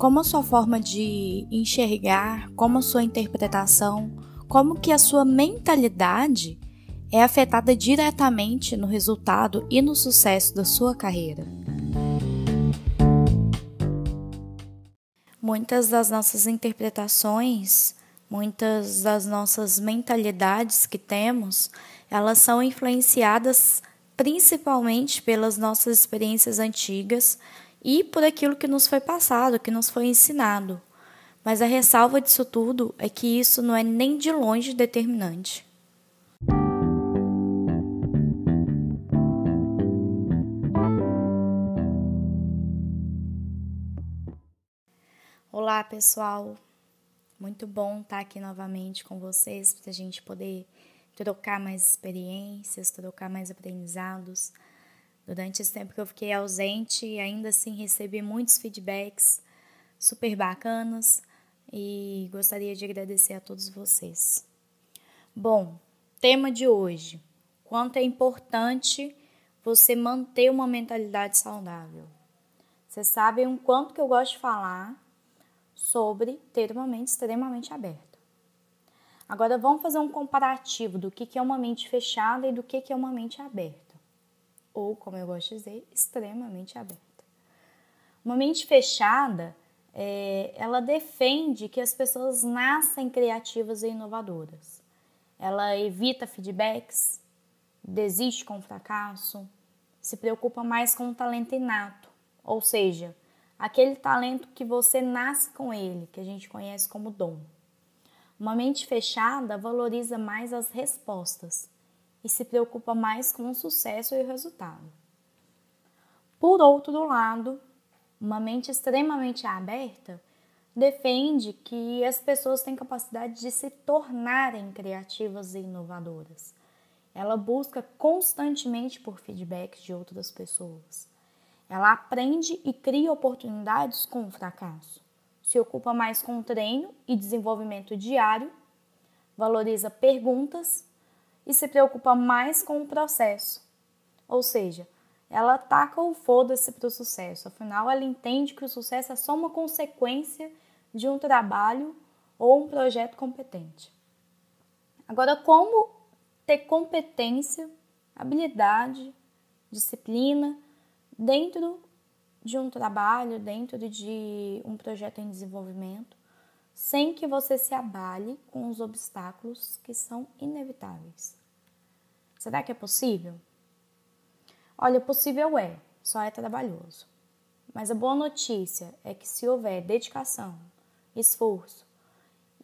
como a sua forma de enxergar, como a sua interpretação, como que a sua mentalidade é afetada diretamente no resultado e no sucesso da sua carreira. Muitas das nossas interpretações, muitas das nossas mentalidades que temos, elas são influenciadas principalmente pelas nossas experiências antigas e por aquilo que nos foi passado, que nos foi ensinado. Mas a ressalva disso tudo é que isso não é nem de longe determinante. Olá, pessoal. Muito bom estar aqui novamente com vocês para a gente poder trocar mais experiências, trocar mais aprendizados. Durante esse tempo que eu fiquei ausente, ainda assim recebi muitos feedbacks super bacanas e gostaria de agradecer a todos vocês. Bom, tema de hoje: quanto é importante você manter uma mentalidade saudável. Vocês sabem o quanto que eu gosto de falar sobre ter uma mente extremamente aberta. Agora vamos fazer um comparativo do que é uma mente fechada e do que é uma mente aberta. Ou, como eu gosto de dizer, extremamente aberta. Uma mente fechada é, ela defende que as pessoas nascem criativas e inovadoras. Ela evita feedbacks, desiste com o fracasso, se preocupa mais com o talento inato, ou seja, aquele talento que você nasce com ele, que a gente conhece como dom. Uma mente fechada valoriza mais as respostas e se preocupa mais com o sucesso e o resultado. Por outro lado, uma mente extremamente aberta defende que as pessoas têm capacidade de se tornarem criativas e inovadoras. Ela busca constantemente por feedbacks de outras pessoas. Ela aprende e cria oportunidades com o fracasso. Se ocupa mais com treino e desenvolvimento diário, valoriza perguntas e se preocupa mais com o processo. Ou seja, ela ataca o foda-se para o sucesso. Afinal, ela entende que o sucesso é só uma consequência de um trabalho ou um projeto competente. Agora, como ter competência, habilidade, disciplina dentro de um trabalho, dentro de um projeto em desenvolvimento, sem que você se abale com os obstáculos que são inevitáveis? Será que é possível? Olha, possível é, só é trabalhoso. Mas a boa notícia é que se houver dedicação, esforço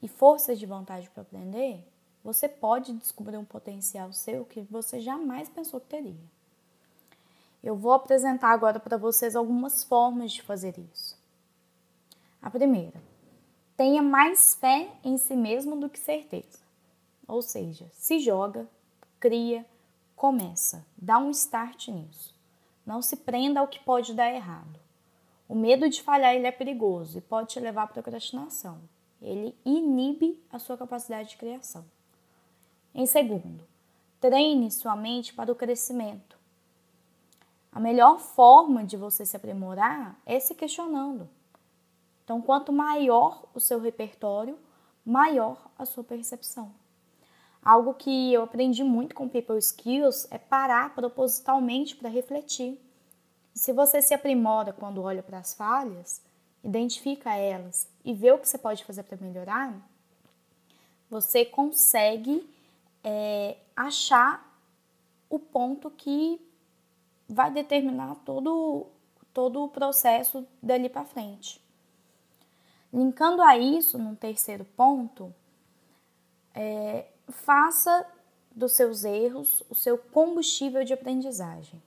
e força de vontade para aprender, você pode descobrir um potencial seu que você jamais pensou que teria. Eu vou apresentar agora para vocês algumas formas de fazer isso. A primeira, tenha mais fé em si mesmo do que certeza. Ou seja, se joga, cria, Começa, dá um start nisso. Não se prenda ao que pode dar errado. O medo de falhar ele é perigoso e pode te levar à procrastinação. Ele inibe a sua capacidade de criação. Em segundo, treine sua mente para o crescimento. A melhor forma de você se aprimorar é se questionando. Então, quanto maior o seu repertório, maior a sua percepção. Algo que eu aprendi muito com People Skills é parar propositalmente para refletir. Se você se aprimora quando olha para as falhas, identifica elas e vê o que você pode fazer para melhorar, você consegue é, achar o ponto que vai determinar todo, todo o processo dali para frente. Linkando a isso, num terceiro ponto, é, faça dos seus erros o seu combustível de aprendizagem.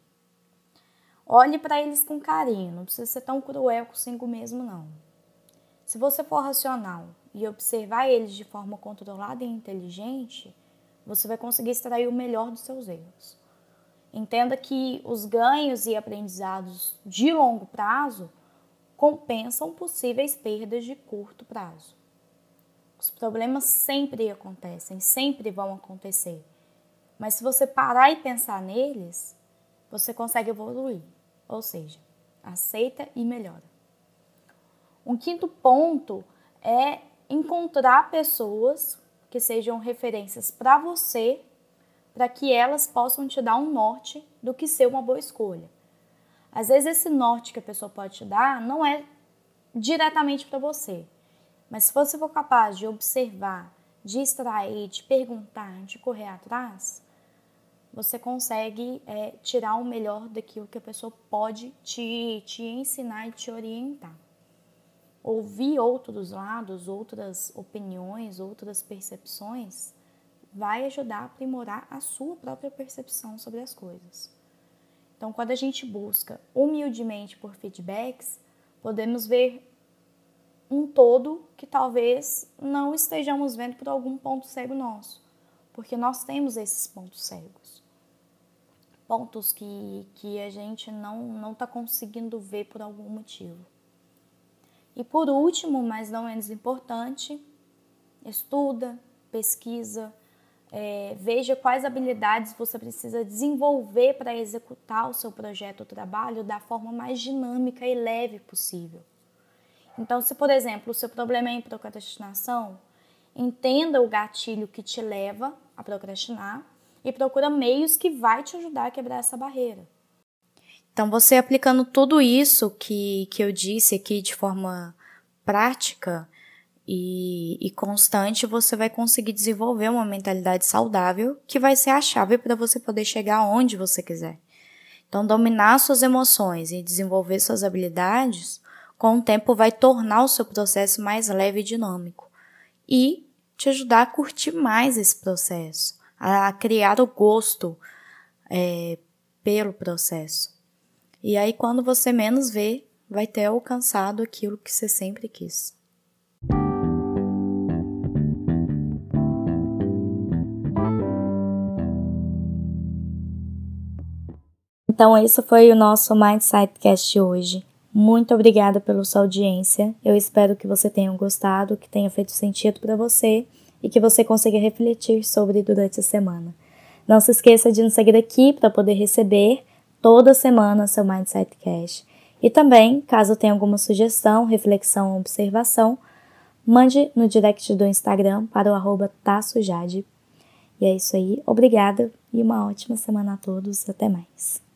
Olhe para eles com carinho, não precisa ser tão cruel consigo mesmo, não. Se você for racional e observar eles de forma controlada e inteligente, você vai conseguir extrair o melhor dos seus erros. Entenda que os ganhos e aprendizados de longo prazo compensam possíveis perdas de curto prazo. Os problemas sempre acontecem, sempre vão acontecer. Mas se você parar e pensar neles, você consegue evoluir. Ou seja, aceita e melhora. Um quinto ponto é encontrar pessoas que sejam referências para você, para que elas possam te dar um norte do que ser uma boa escolha. Às vezes esse norte que a pessoa pode te dar não é diretamente para você, mas se você for capaz de observar, de extrair, de perguntar, de correr atrás, você consegue é, tirar o melhor daquilo que a pessoa pode te, te ensinar e te orientar. Ouvir outros lados, outras opiniões, outras percepções, vai ajudar a aprimorar a sua própria percepção sobre as coisas. Então, quando a gente busca humildemente por feedbacks, podemos ver um todo que talvez não estejamos vendo por algum ponto cego nosso, porque nós temos esses pontos cegos. Pontos que, que a gente não está conseguindo ver por algum motivo. E por último, mas não menos importante, estuda, pesquisa, é, veja quais habilidades você precisa desenvolver para executar o seu projeto ou trabalho da forma mais dinâmica e leve possível. Então, se por exemplo o seu problema é em procrastinação, entenda o gatilho que te leva a procrastinar e procura meios que vai te ajudar a quebrar essa barreira. Então, você aplicando tudo isso que, que eu disse aqui de forma prática e, e constante, você vai conseguir desenvolver uma mentalidade saudável que vai ser a chave para você poder chegar onde você quiser. Então, dominar suas emoções e desenvolver suas habilidades com o tempo vai tornar o seu processo mais leve e dinâmico e te ajudar a curtir mais esse processo, a criar o gosto é, pelo processo. E aí, quando você menos vê, vai ter alcançado aquilo que você sempre quis. Então, esse foi o nosso Mindsightcast hoje. Muito obrigada pela sua audiência. Eu espero que você tenha gostado, que tenha feito sentido para você e que você consiga refletir sobre durante a semana. Não se esqueça de nos seguir aqui para poder receber toda semana seu Mindset Cash. E também, caso tenha alguma sugestão, reflexão ou observação, mande no direct do Instagram para o arroba. E é isso aí, obrigada e uma ótima semana a todos. Até mais.